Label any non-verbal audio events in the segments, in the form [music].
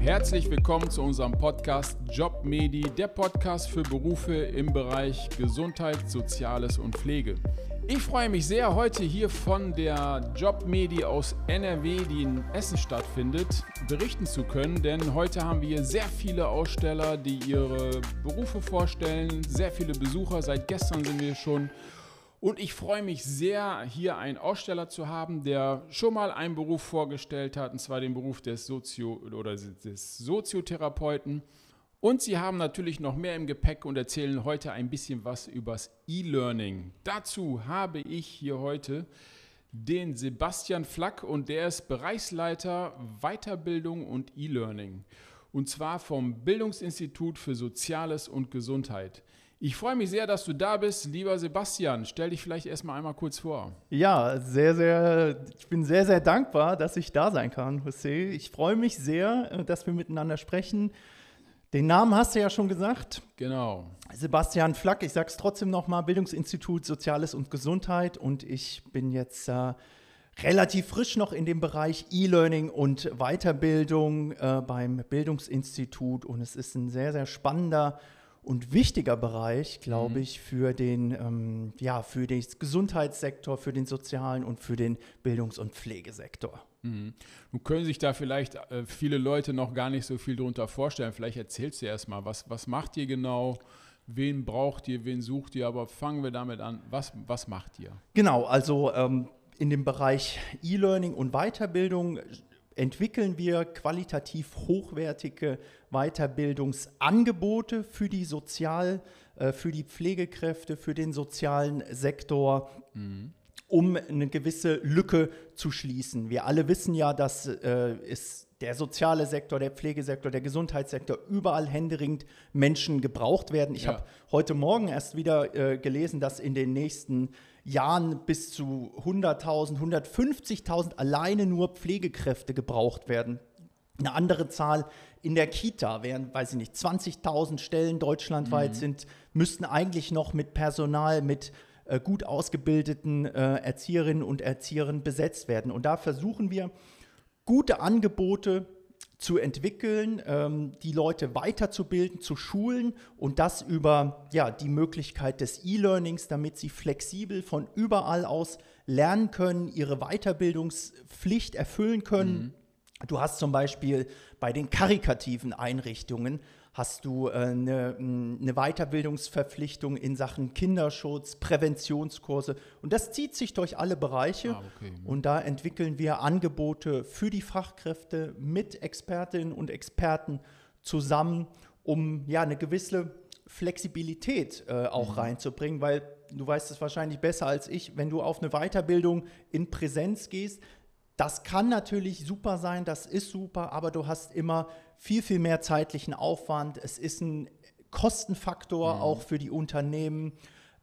Herzlich willkommen zu unserem Podcast JobMedi, der Podcast für Berufe im Bereich Gesundheit, Soziales und Pflege. Ich freue mich sehr, heute hier von der JobMedi aus NRW, die in Essen stattfindet, berichten zu können, denn heute haben wir sehr viele Aussteller, die ihre Berufe vorstellen, sehr viele Besucher, seit gestern sind wir schon und ich freue mich sehr, hier einen Aussteller zu haben, der schon mal einen Beruf vorgestellt hat, und zwar den Beruf des, Sozio oder des Soziotherapeuten. Und sie haben natürlich noch mehr im Gepäck und erzählen heute ein bisschen was übers E-Learning. Dazu habe ich hier heute den Sebastian Flack und der ist Bereichsleiter Weiterbildung und E-Learning. Und zwar vom Bildungsinstitut für Soziales und Gesundheit. Ich freue mich sehr, dass du da bist. Lieber Sebastian, stell dich vielleicht erstmal einmal kurz vor. Ja, sehr, sehr, ich bin sehr, sehr dankbar, dass ich da sein kann, José. Ich freue mich sehr, äh, dass wir miteinander sprechen. Den Namen hast du ja schon gesagt. Genau. Sebastian Flack, ich sage es trotzdem nochmal, Bildungsinstitut Soziales und Gesundheit. Und ich bin jetzt äh, relativ frisch noch in dem Bereich E-Learning und Weiterbildung äh, beim Bildungsinstitut. Und es ist ein sehr, sehr spannender und wichtiger Bereich, glaube mhm. ich, für den, ähm, ja, für den Gesundheitssektor, für den sozialen und für den Bildungs- und Pflegesektor. Mhm. Nun können sich da vielleicht äh, viele Leute noch gar nicht so viel darunter vorstellen. Vielleicht erzählst du erst mal, was, was macht ihr genau? Wen braucht ihr, wen sucht ihr? Aber fangen wir damit an. Was, was macht ihr? Genau, also ähm, in dem Bereich E-Learning und Weiterbildung entwickeln wir qualitativ hochwertige Weiterbildungsangebote für die Sozial, äh, für die Pflegekräfte, für den sozialen Sektor. Mhm. um eine gewisse Lücke zu schließen. Wir alle wissen ja, dass äh, es der soziale Sektor, der Pflegesektor, der Gesundheitssektor überall händeringend Menschen gebraucht werden. Ich ja. habe heute Morgen erst wieder äh, gelesen, dass in den nächsten Jahren bis zu 100.000, 150.000 alleine nur Pflegekräfte gebraucht werden. Eine andere Zahl in der Kita, während, weiß ich nicht, 20.000 Stellen deutschlandweit mhm. sind, müssten eigentlich noch mit Personal, mit äh, gut ausgebildeten äh, Erzieherinnen und Erziehern besetzt werden. Und da versuchen wir, gute Angebote zu entwickeln, ähm, die Leute weiterzubilden, zu schulen und das über ja, die Möglichkeit des E-Learnings, damit sie flexibel von überall aus lernen können, ihre Weiterbildungspflicht erfüllen können. Mhm. Du hast zum Beispiel bei den karikativen Einrichtungen hast du äh, eine, eine, Weiterbildungsverpflichtung in Sachen Kinderschutz, Präventionskurse und das zieht sich durch alle Bereiche ah, okay. und da entwickeln wir Angebote für die Fachkräfte mit Expertinnen und Experten zusammen, um ja eine gewisse Flexibilität äh, auch mhm. reinzubringen, weil du weißt es wahrscheinlich besser als ich, wenn du auf eine Weiterbildung in Präsenz gehst, das kann natürlich super sein, das ist super, aber du hast immer viel, viel mehr zeitlichen Aufwand. Es ist ein Kostenfaktor mhm. auch für die Unternehmen.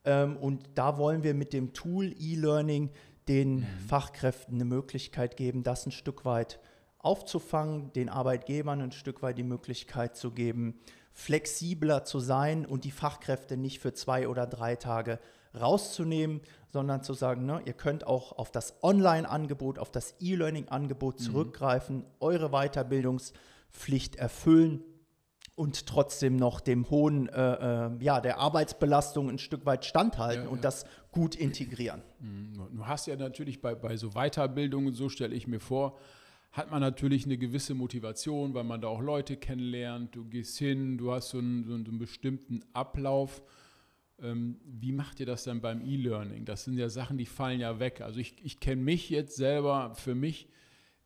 Ähm, und da wollen wir mit dem Tool E-Learning den mhm. Fachkräften eine Möglichkeit geben, das ein Stück weit aufzufangen, den Arbeitgebern ein Stück weit die Möglichkeit zu geben, flexibler zu sein und die Fachkräfte nicht für zwei oder drei Tage rauszunehmen, sondern zu sagen, ne, ihr könnt auch auf das Online-Angebot, auf das E-Learning-Angebot mhm. zurückgreifen, mhm. eure Weiterbildungspflicht erfüllen und trotzdem noch dem hohen, äh, äh, ja, der Arbeitsbelastung ein Stück weit standhalten ja, und das gut integrieren. Mhm. Du hast ja natürlich bei, bei so Weiterbildungen, so stelle ich mir vor, hat man natürlich eine gewisse Motivation, weil man da auch Leute kennenlernt, du gehst hin, du hast so einen, so einen bestimmten Ablauf wie macht ihr das dann beim E-Learning? Das sind ja Sachen, die fallen ja weg. Also ich, ich kenne mich jetzt selber, für mich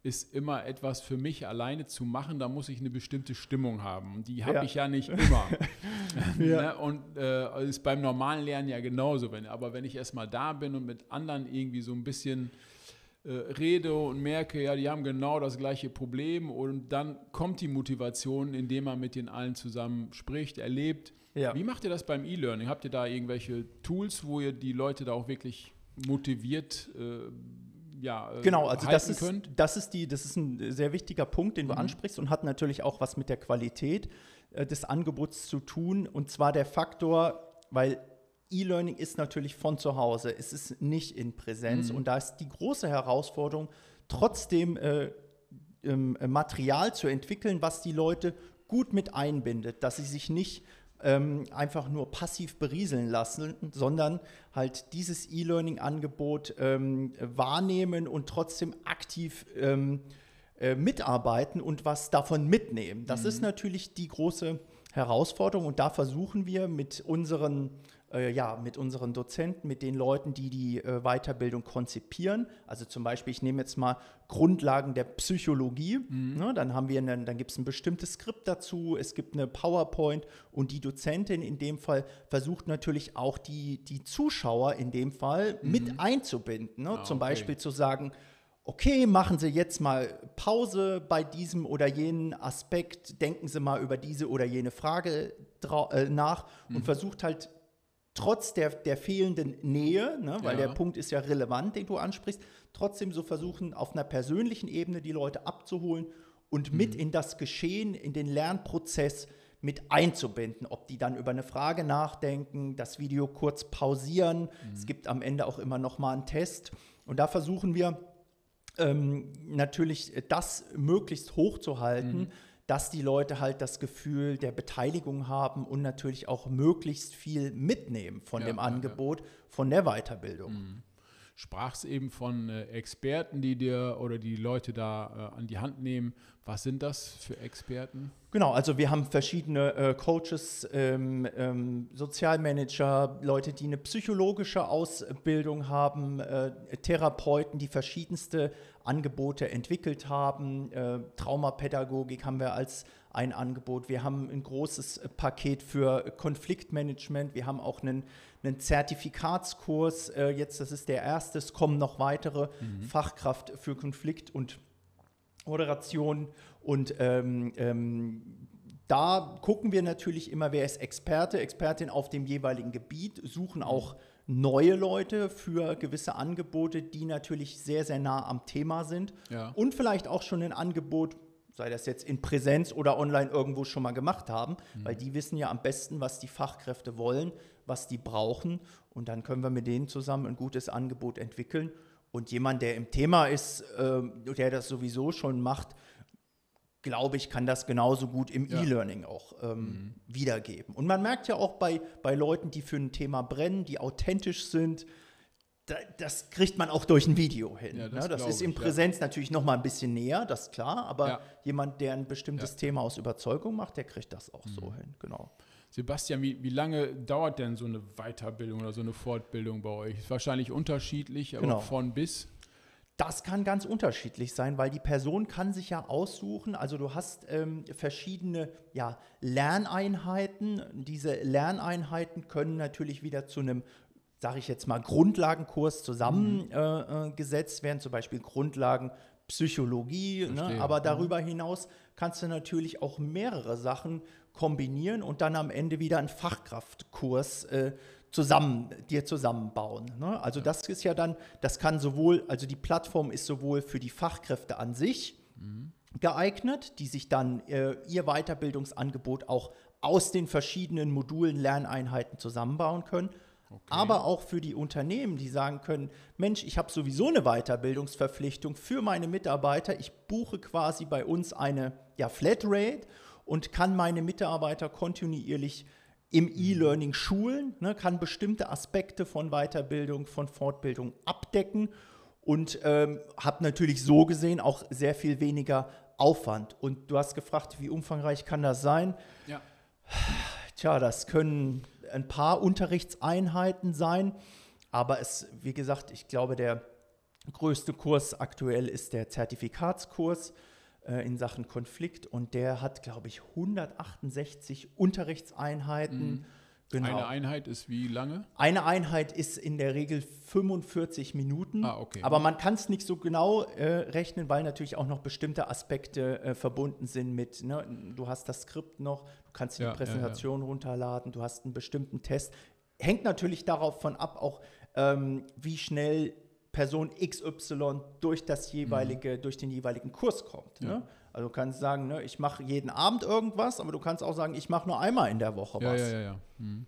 ist immer etwas für mich alleine zu machen, da muss ich eine bestimmte Stimmung haben. Und die habe ja. ich ja nicht immer. [laughs] ja. ne? Und äh, ist beim normalen Lernen ja genauso. Wenn, aber wenn ich erstmal da bin und mit anderen irgendwie so ein bisschen äh, rede und merke, ja, die haben genau das gleiche Problem und dann kommt die Motivation, indem man mit den allen zusammen spricht, erlebt ja. Wie macht ihr das beim E-Learning? Habt ihr da irgendwelche Tools, wo ihr die Leute da auch wirklich motiviert äh, ja, äh, genau, also das ist, könnt? das ist die, das ist ein sehr wichtiger Punkt, den du mhm. ansprichst und hat natürlich auch was mit der Qualität äh, des Angebots zu tun. Und zwar der Faktor, weil E-Learning ist natürlich von zu Hause, es ist nicht in Präsenz mhm. und da ist die große Herausforderung, trotzdem äh, ähm, Material zu entwickeln, was die Leute gut mit einbindet, dass sie sich nicht ähm, einfach nur passiv berieseln lassen, sondern halt dieses E-Learning-Angebot ähm, wahrnehmen und trotzdem aktiv ähm, äh, mitarbeiten und was davon mitnehmen. Das mhm. ist natürlich die große Herausforderung und da versuchen wir mit unseren äh, ja, mit unseren Dozenten, mit den Leuten, die die äh, Weiterbildung konzipieren. Also zum Beispiel, ich nehme jetzt mal Grundlagen der Psychologie. Mhm. Ne, dann haben wir, einen, dann gibt es ein bestimmtes Skript dazu, es gibt eine PowerPoint und die Dozentin in dem Fall versucht natürlich auch die, die Zuschauer in dem Fall mhm. mit einzubinden. Ne? Ah, zum okay. Beispiel zu sagen, okay, machen Sie jetzt mal Pause bei diesem oder jenen Aspekt, denken Sie mal über diese oder jene Frage äh, nach und mhm. versucht halt trotz der, der fehlenden Nähe, ne, weil ja. der Punkt ist ja relevant, den du ansprichst, trotzdem so versuchen, auf einer persönlichen Ebene die Leute abzuholen und mhm. mit in das Geschehen, in den Lernprozess mit einzubinden, ob die dann über eine Frage nachdenken, das Video kurz pausieren. Mhm. Es gibt am Ende auch immer noch mal einen Test. Und da versuchen wir ähm, natürlich das möglichst hochzuhalten, mhm dass die Leute halt das Gefühl der Beteiligung haben und natürlich auch möglichst viel mitnehmen von ja, dem Angebot, ja. von der Weiterbildung. Mhm. Sprachst eben von äh, Experten, die dir oder die Leute da äh, an die Hand nehmen. Was sind das für Experten? Genau, also wir haben verschiedene äh, Coaches, ähm, ähm, Sozialmanager, Leute, die eine psychologische Ausbildung haben, äh, Therapeuten, die verschiedenste Angebote entwickelt haben. Traumapädagogik haben wir als ein Angebot. Wir haben ein großes Paket für Konfliktmanagement. Wir haben auch einen, einen Zertifikatskurs. Äh, jetzt, das ist der erste. Es kommen noch weitere mhm. Fachkraft für Konflikt und Moderation. Und ähm, ähm, da gucken wir natürlich immer, wer ist Experte, Expertin auf dem jeweiligen Gebiet, suchen auch neue Leute für gewisse Angebote, die natürlich sehr, sehr nah am Thema sind ja. und vielleicht auch schon ein Angebot, sei das jetzt in Präsenz oder online irgendwo schon mal gemacht haben, mhm. weil die wissen ja am besten, was die Fachkräfte wollen, was die brauchen und dann können wir mit denen zusammen ein gutes Angebot entwickeln. Und jemand, der im Thema ist, äh, der das sowieso schon macht, glaube ich, kann das genauso gut im ja. E-Learning auch ähm, mhm. wiedergeben. Und man merkt ja auch bei, bei Leuten, die für ein Thema brennen, die authentisch sind, das kriegt man auch durch ein Video hin. Ja, das, ne? das ist in Präsenz ja. natürlich noch mal ein bisschen näher, das ist klar, aber jemand, der ein bestimmtes Thema aus Überzeugung macht, der kriegt das auch mhm. so hin, genau. Sebastian, wie, wie lange dauert denn so eine Weiterbildung oder so eine Fortbildung bei euch? Ist wahrscheinlich unterschiedlich, aber genau. von bis? Das kann ganz unterschiedlich sein, weil die Person kann sich ja aussuchen. Also du hast ähm, verschiedene ja, Lerneinheiten. Diese Lerneinheiten können natürlich wieder zu einem, sage ich jetzt mal, Grundlagenkurs zusammengesetzt mhm. äh, werden, zum Beispiel Grundlagen Psychologie. Ne? Aber mhm. darüber hinaus kannst du natürlich auch mehrere Sachen kombinieren und dann am Ende wieder einen Fachkraftkurs äh, zusammen, dir zusammenbauen. Ne? Also das ist ja dann, das kann sowohl, also die Plattform ist sowohl für die Fachkräfte an sich mhm. geeignet, die sich dann äh, ihr Weiterbildungsangebot auch aus den verschiedenen Modulen, Lerneinheiten zusammenbauen können. Okay. Aber auch für die Unternehmen, die sagen können, Mensch, ich habe sowieso eine Weiterbildungsverpflichtung für meine Mitarbeiter. Ich buche quasi bei uns eine ja, Flatrate und kann meine Mitarbeiter kontinuierlich im mhm. E-Learning schulen, ne, kann bestimmte Aspekte von Weiterbildung, von Fortbildung abdecken und ähm, habe natürlich so gesehen auch sehr viel weniger Aufwand. Und du hast gefragt, wie umfangreich kann das sein? Ja. Tja, das können ein paar Unterrichtseinheiten sein, aber es, wie gesagt, ich glaube, der größte Kurs aktuell ist der Zertifikatskurs äh, in Sachen Konflikt und der hat, glaube ich, 168 Unterrichtseinheiten. Mhm. Genau. Eine Einheit ist wie lange? Eine Einheit ist in der Regel 45 Minuten. Ah, okay. Aber man kann es nicht so genau äh, rechnen, weil natürlich auch noch bestimmte Aspekte äh, verbunden sind mit, ne, du hast das Skript noch, du kannst die ja, Präsentation ja, ja. runterladen, du hast einen bestimmten Test. Hängt natürlich darauf von ab, auch ähm, wie schnell Person XY durch das jeweilige, mhm. durch den jeweiligen Kurs kommt. Ne? Ja. Ne? Also du kannst sagen, ne, ich mache jeden Abend irgendwas, aber du kannst auch sagen, ich mache nur einmal in der Woche ja, was. Ja. Mhm.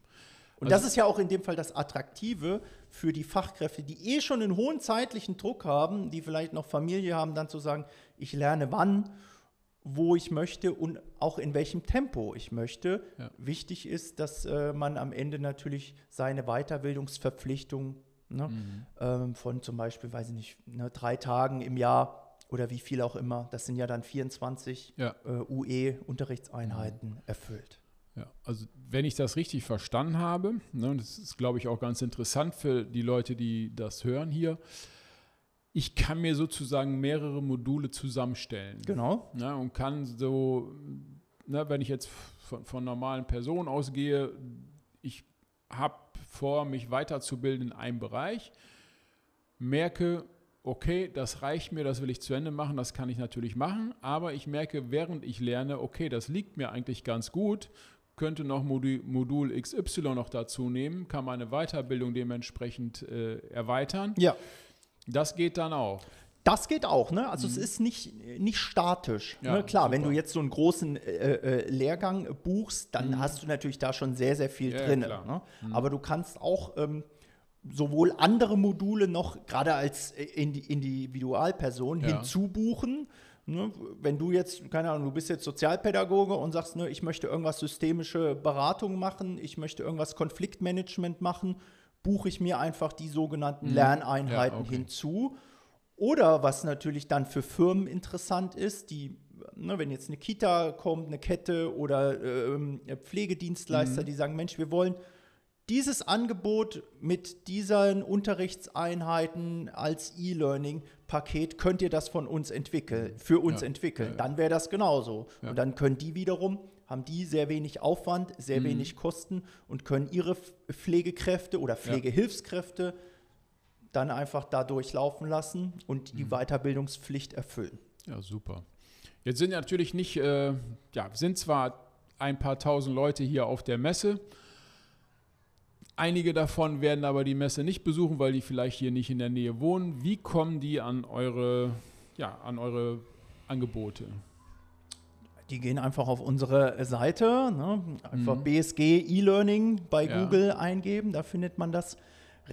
Und also das ist ja auch in dem Fall das Attraktive für die Fachkräfte, die eh schon einen hohen zeitlichen Druck haben, die vielleicht noch Familie haben, dann zu sagen, ich lerne wann, wo ich möchte und auch in welchem Tempo ich möchte. Wichtig ist, dass äh, man am Ende natürlich seine Weiterbildungsverpflichtung ne, mhm. ähm, von zum Beispiel, weiß ich nicht, ne, drei Tagen im Jahr oder wie viel auch immer, das sind ja dann 24 ja. äh, UE-Unterrichtseinheiten mhm. erfüllt. Ja, also wenn ich das richtig verstanden habe, ne, das ist, glaube ich, auch ganz interessant für die Leute, die das hören hier, ich kann mir sozusagen mehrere Module zusammenstellen. Genau. Ne, und kann so, ne, wenn ich jetzt von, von normalen Personen ausgehe, ich habe vor, mich weiterzubilden in einem Bereich, merke, okay, das reicht mir, das will ich zu Ende machen, das kann ich natürlich machen, aber ich merke, während ich lerne, okay, das liegt mir eigentlich ganz gut könnte noch Modul, XY noch dazu nehmen, kann meine Weiterbildung dementsprechend äh, erweitern. Ja. Das geht dann auch. Das geht auch, ne? Also mhm. es ist nicht, nicht statisch. Ja, ne? Klar, super. wenn du jetzt so einen großen äh, äh, Lehrgang buchst, dann mhm. hast du natürlich da schon sehr, sehr viel ja, drin. Ne? Mhm. Aber du kannst auch ähm, sowohl andere Module noch, gerade als äh, Individualperson, ja. hinzubuchen Ne, wenn du jetzt, keine Ahnung, du bist jetzt Sozialpädagoge und sagst, ne, ich möchte irgendwas systemische Beratung machen, ich möchte irgendwas Konfliktmanagement machen, buche ich mir einfach die sogenannten mhm. Lerneinheiten ja, okay. hinzu. Oder was natürlich dann für Firmen interessant ist, die, ne, wenn jetzt eine Kita kommt, eine Kette oder äh, Pflegedienstleister, mhm. die sagen, Mensch, wir wollen dieses Angebot mit diesen Unterrichtseinheiten als E-Learning-Paket könnt ihr das von uns entwickeln, für uns ja, entwickeln. Ja, Dann wäre das genauso. Und dann können die wiederum, haben die sehr wenig Aufwand, sehr mhm. wenig Kosten und können ihre Pflegekräfte oder Pflegehilfskräfte dann einfach da durchlaufen lassen und die mhm. Weiterbildungspflicht erfüllen. Ja, super. Jetzt sind natürlich nicht, äh, ja, sind zwar ein paar tausend Leute hier auf der Messe, Einige davon werden aber die Messe nicht besuchen, weil die vielleicht hier nicht in der Nähe wohnen. Wie kommen die an eure, ja, an eure Angebote? Die gehen einfach auf unsere Seite, ne? einfach mhm. BSG E-Learning bei ja. Google eingeben, da findet man das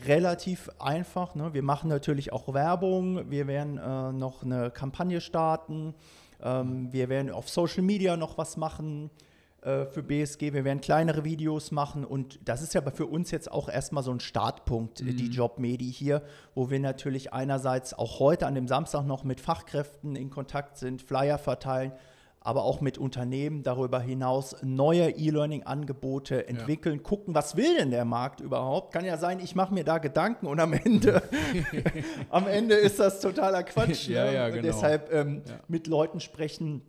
relativ einfach. Ne? Wir machen natürlich auch Werbung, wir werden äh, noch eine Kampagne starten, ähm, wir werden auf Social Media noch was machen. Äh, für BSG. Wir werden kleinere Videos machen und das ist ja für uns jetzt auch erstmal so ein Startpunkt, mhm. die Jobmedi hier, wo wir natürlich einerseits auch heute an dem Samstag noch mit Fachkräften in Kontakt sind, Flyer verteilen, aber auch mit Unternehmen darüber hinaus neue E-Learning-Angebote entwickeln, ja. gucken, was will denn der Markt überhaupt? Kann ja sein, ich mache mir da Gedanken und am Ende, [laughs] am Ende ist das totaler Quatsch. ja, ja, genau. Deshalb ähm, mit Leuten sprechen,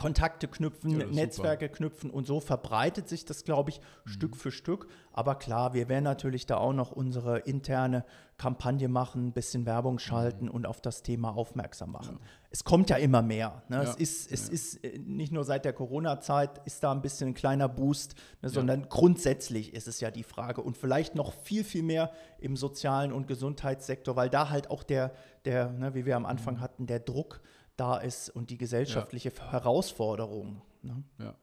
Kontakte knüpfen, ja, Netzwerke super. knüpfen und so verbreitet sich das, glaube ich, mhm. Stück für Stück. Aber klar, wir werden natürlich da auch noch unsere interne Kampagne machen, ein bisschen Werbung schalten mhm. und auf das Thema aufmerksam machen. Ja. Es kommt ja immer mehr. Ne? Ja. Es, ist, es ist äh, nicht nur seit der Corona-Zeit ist da ein bisschen ein kleiner Boost, ne, sondern grundsätzlich ist es ja die Frage und vielleicht noch viel, viel mehr im sozialen und Gesundheitssektor, weil da halt auch der, der ne, wie wir am Anfang mhm. hatten, der Druck da ist und die gesellschaftliche ja. Herausforderung. Ne? Ja.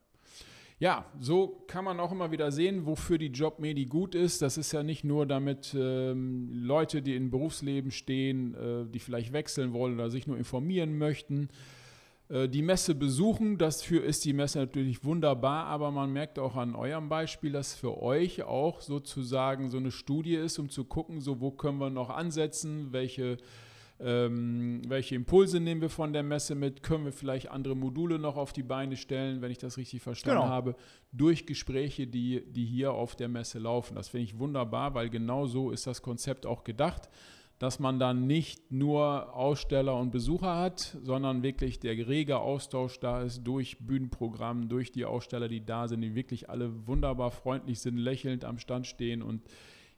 Ja, so kann man auch immer wieder sehen, wofür die Jobmedi gut ist. Das ist ja nicht nur damit ähm, Leute, die im Berufsleben stehen, äh, die vielleicht wechseln wollen oder sich nur informieren möchten, äh, die Messe besuchen. Dafür ist die Messe natürlich wunderbar, aber man merkt auch an eurem Beispiel, dass für euch auch sozusagen so eine Studie ist, um zu gucken, so wo können wir noch ansetzen, welche ähm, welche Impulse nehmen wir von der Messe mit? Können wir vielleicht andere Module noch auf die Beine stellen, wenn ich das richtig verstanden genau. habe, durch Gespräche, die, die hier auf der Messe laufen? Das finde ich wunderbar, weil genau so ist das Konzept auch gedacht, dass man dann nicht nur Aussteller und Besucher hat, sondern wirklich der rege Austausch da ist durch Bühnenprogramm, durch die Aussteller, die da sind, die wirklich alle wunderbar freundlich sind, lächelnd am Stand stehen und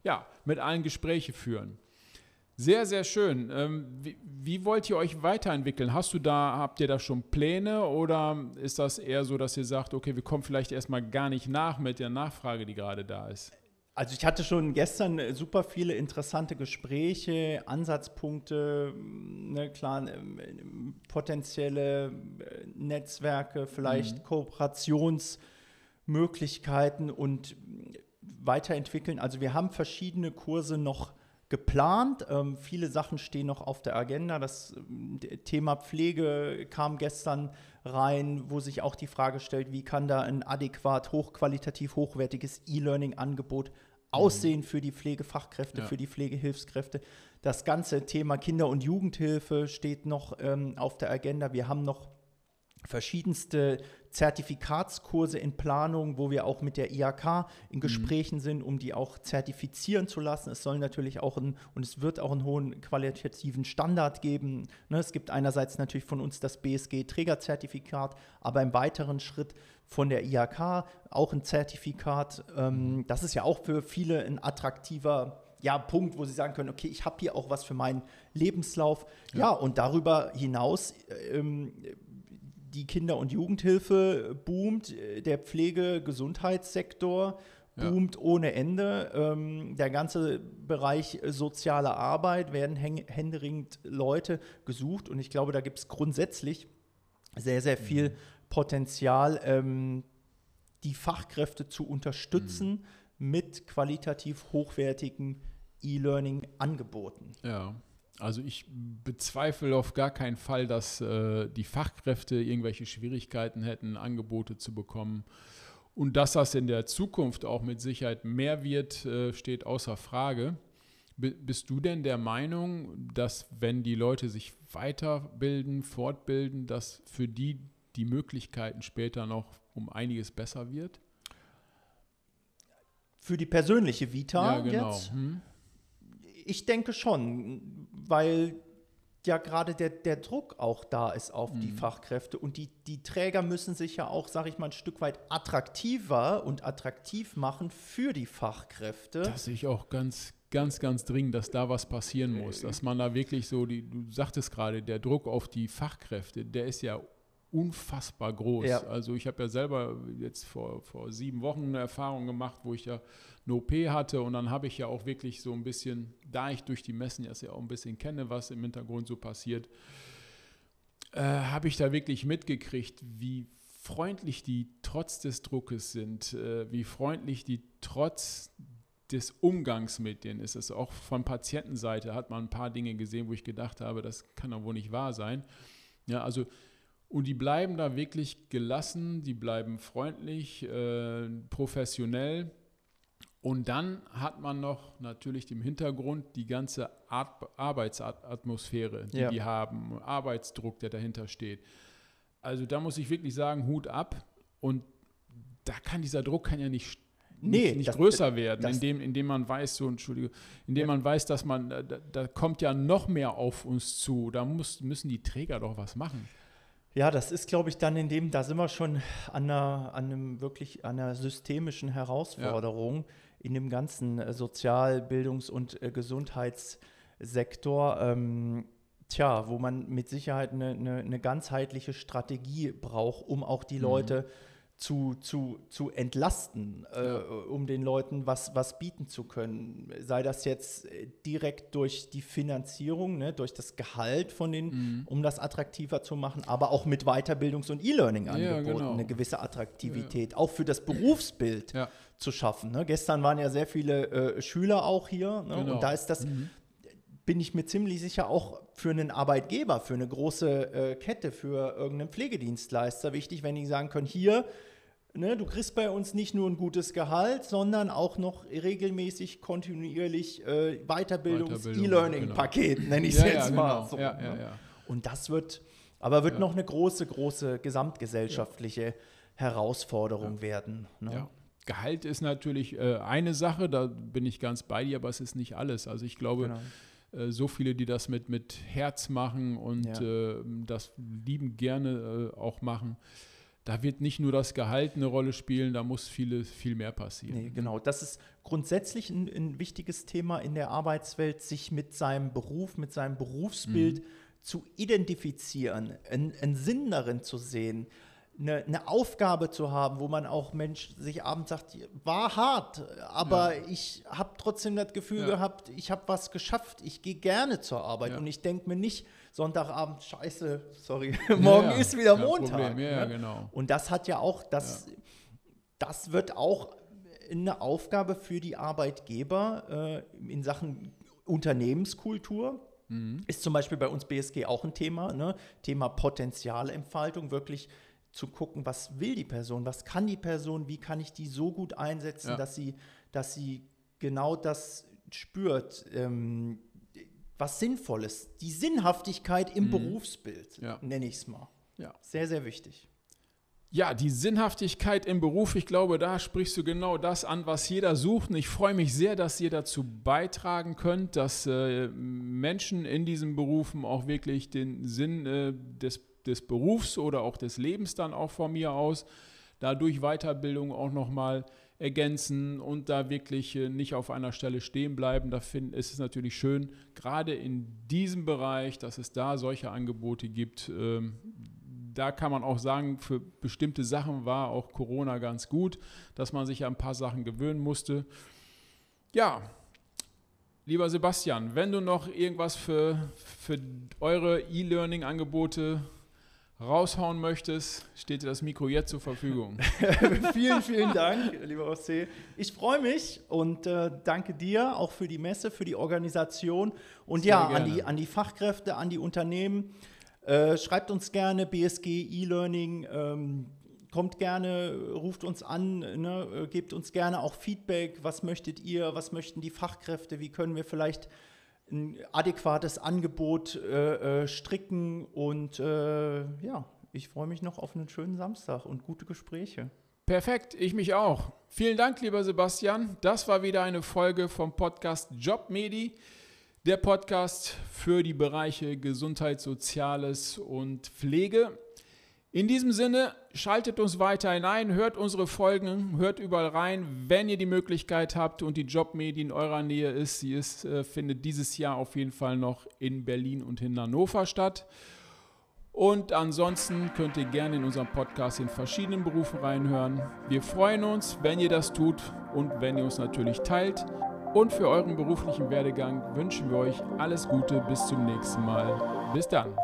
ja, mit allen Gespräche führen. Sehr, sehr schön. Ähm, wie, wie, wollt ihr euch weiterentwickeln? Hast du da, habt ihr da schon Pläne oder ist das eher so, dass ihr sagt, okay, wir kommen vielleicht erstmal gar nicht nach mit der Nachfrage, die gerade da ist? Also ich hatte schon gestern super viele interessante Gespräche, Ansatzpunkte, ne, klar, ähm, potenzielle äh, Netzwerke, vielleicht mhm. Kooperationsmöglichkeiten und weiterentwickeln. Also wir haben verschiedene Kurse noch geplant. Ähm, viele Sachen stehen noch auf der Agenda. Das ähm, Thema Pflege kam gestern rein, wo sich auch die Frage stellt, wie kann da ein adäquat, hochqualitativ, hochwertiges E-Learning-Angebot aussehen für die Pflegefachkräfte, ja. für die Pflegehilfskräfte. Das ganze Thema Kinder- und Jugendhilfe steht noch ähm, auf der Agenda. Wir haben noch verschiedenste Zertifikatskurse in Planung, wo wir auch mit der IHK in mhm. Gesprächen mhm. sind, um die auch zertifizieren zu lassen. Es soll natürlich auch ein, und es wird auch einen hohen qualitativen Standard geben. Ne, es gibt einerseits natürlich von uns das BSG-Trägerzertifikat, aber im weiteren Schritt von der IHK auch ein Zertifikat. Ähm, mhm. das ist ja auch für viele ein attraktiver ja, Punkt, wo sie sagen können, okay, ich habe hier auch was für meinen Lebenslauf. Ja, ja und darüber hinaus ähm, die Kinder- und Jugendhilfe boomt, der Pflege-Gesundheitssektor boomt ja. ohne Ende. Ähm, der ganze Bereich soziale Arbeit werden händeringend Leute gesucht und ich glaube, da gibt es grundsätzlich sehr, sehr viel mhm. Potenzial, ähm, die Fachkräfte zu unterstützen mhm. mit qualitativ hochwertigen E-Learning-Angeboten. Ja. Also ich bezweifle auf gar keinen Fall, dass äh, die Fachkräfte irgendwelche Schwierigkeiten hätten, Angebote zu bekommen. Und dass das in der Zukunft auch mit Sicherheit mehr wird, äh, steht außer Frage. B bist du denn der Meinung, dass wenn die Leute sich weiterbilden, fortbilden, dass für die die Möglichkeiten später noch um einiges besser wird? Für die persönliche Vita ja, genau. jetzt? Hm? Ich denke schon, weil ja gerade der, der Druck auch da ist auf mhm. die Fachkräfte und die, die Träger müssen sich ja auch, sage ich mal, ein Stück weit attraktiver und attraktiv machen für die Fachkräfte. Das sehe ich auch ganz, ganz, ganz dringend, dass da was passieren muss, dass man da wirklich so, die, du sagtest gerade, der Druck auf die Fachkräfte, der ist ja unfassbar groß. Ja. Also ich habe ja selber jetzt vor, vor sieben Wochen eine Erfahrung gemacht, wo ich ja eine OP hatte und dann habe ich ja auch wirklich so ein bisschen, da ich durch die Messen ja auch ein bisschen kenne, was im Hintergrund so passiert, äh, habe ich da wirklich mitgekriegt, wie freundlich die trotz des Druckes sind, äh, wie freundlich die trotz des Umgangs mit denen ist. Also auch von Patientenseite hat man ein paar Dinge gesehen, wo ich gedacht habe, das kann doch wohl nicht wahr sein. Ja, also und die bleiben da wirklich gelassen, die bleiben freundlich, äh, professionell. Und dann hat man noch natürlich im Hintergrund die ganze Art, Arbeitsatmosphäre, die ja. die haben, Arbeitsdruck, der dahinter steht. Also da muss ich wirklich sagen, Hut ab. Und da kann dieser Druck kann ja nicht nee, nicht, nicht das, größer werden, indem, indem man weiß, so Entschuldige, indem ja. man weiß, dass man, da, da, kommt ja noch mehr auf uns zu. Da muss, müssen die Träger doch was machen. Ja, das ist, glaube ich, dann in dem, da sind wir schon an einer, an einem wirklich an einer systemischen Herausforderung ja. in dem ganzen äh, Sozial-, Bildungs- und äh, Gesundheitssektor. Ähm, tja, wo man mit Sicherheit eine, eine, eine, ganzheitliche Strategie braucht, um auch die mhm. Zu, zu, zu entlasten, äh, um den Leuten was, was bieten zu können. Sei das jetzt äh, direkt durch die Finanzierung, ne, durch das Gehalt von den, mhm. um das attraktiver zu machen, aber auch mit Weiterbildungs- und E-Learning-Angeboten ja, genau. eine gewisse Attraktivität, ja. auch für das Berufsbild ja. zu schaffen. Ne? Gestern waren ja sehr viele äh, Schüler auch hier ne? genau. und da ist das, mhm. Bin ich mir ziemlich sicher, auch für einen Arbeitgeber, für eine große äh, Kette, für irgendeinen Pflegedienstleister wichtig, wenn die sagen können, hier, Ne, du kriegst bei uns nicht nur ein gutes Gehalt, sondern auch noch regelmäßig, kontinuierlich äh, Weiterbildungs-E-Learning-Paket, genau. nenne ich es ja, jetzt ja, mal. Genau. So, ja, ne? Und das wird, aber wird noch eine große, große gesamtgesellschaftliche Herausforderung werden. Ne? Gehalt ist natürlich äh, eine Sache, da bin ich ganz bei dir, aber es ist nicht alles. Also ich glaube, genau. Äh, so viele, die das mit, mit Herz machen und äh, das lieben gerne äh, auch machen, da wird nicht nur das Gehalt eine Rolle spielen, da muss viele, viel mehr passieren. Nee, genau, das ist grundsätzlich ein, ein, wichtiges Thema in der Arbeitswelt, sich mit seinem Beruf, mit seinem Berufsbild mhm. zu identifizieren, einen, einen Sinn darin zu sehen eine, eine, Aufgabe zu haben, wo man auch Mensch sich abends sagt, war hart, aber ja. ich habe trotzdem das Gefühl ja. gehabt, ich habe was geschafft, ich gehe gerne zur Arbeit ja. und ich denke mir nicht Sonntagabend, scheiße, [laughs] sorry, [laughs] morgen ist wieder Montag. Ne? genau. Und das hat ja auch, das, das wird auch eine Aufgabe für die Arbeitgeber äh, in Sachen Unternehmenskultur. Mhm. Ist zum Beispiel bei uns BSG auch ein Thema, ne? Thema Potenzialentfaltung, wirklich zu gucken, was will die Person, was kann die Person, wie kann ich die so gut einsetzen, ja. dass, sie, dass sie genau das spürt, ähm, was Sinnvolles, die Sinnhaftigkeit im mhm. Berufsbild, ja. nenne ich es mal. Ja. Sehr, sehr wichtig. Ja, die Sinnhaftigkeit im Beruf, ich glaube, da sprichst du genau das an, was jeder sucht. Und ich freue mich sehr, dass ihr dazu beitragen könnt, dass äh, Menschen in diesen Berufen auch wirklich den Sinn äh, des, des Berufs oder auch des Lebens dann auch von mir aus dadurch Weiterbildung auch nochmal ergänzen und da wirklich äh, nicht auf einer Stelle stehen bleiben. Da find, ist es natürlich schön, gerade in diesem Bereich, dass es da solche Angebote gibt, ähm, da kann man auch sagen, für bestimmte Sachen war auch Corona ganz gut, dass man sich an ein paar Sachen gewöhnen musste. Ja, lieber Sebastian, wenn du noch irgendwas für, für eure E-Learning-Angebote raushauen möchtest, steht dir das Mikro jetzt zur Verfügung. [laughs] vielen, vielen Dank, lieber José. Ich freue mich und äh, danke dir auch für die Messe, für die Organisation und Sehr ja, an die, an die Fachkräfte, an die Unternehmen. Äh, schreibt uns gerne BSG E-Learning. Ähm, kommt gerne, ruft uns an, ne, äh, gebt uns gerne auch Feedback. Was möchtet ihr? Was möchten die Fachkräfte? Wie können wir vielleicht ein adäquates Angebot äh, äh, stricken? Und äh, ja, ich freue mich noch auf einen schönen Samstag und gute Gespräche. Perfekt, ich mich auch. Vielen Dank, lieber Sebastian. Das war wieder eine Folge vom Podcast Jobmedi der Podcast für die Bereiche Gesundheit, Soziales und Pflege. In diesem Sinne, schaltet uns weiterhin ein, hört unsere Folgen, hört überall rein, wenn ihr die Möglichkeit habt und die Jobmedien in eurer Nähe ist. Sie ist, äh, findet dieses Jahr auf jeden Fall noch in Berlin und in Hannover statt. Und ansonsten könnt ihr gerne in unserem Podcast in verschiedenen Berufen reinhören. Wir freuen uns, wenn ihr das tut und wenn ihr uns natürlich teilt. Und für euren beruflichen Werdegang wünschen wir euch alles Gute bis zum nächsten Mal. Bis dann.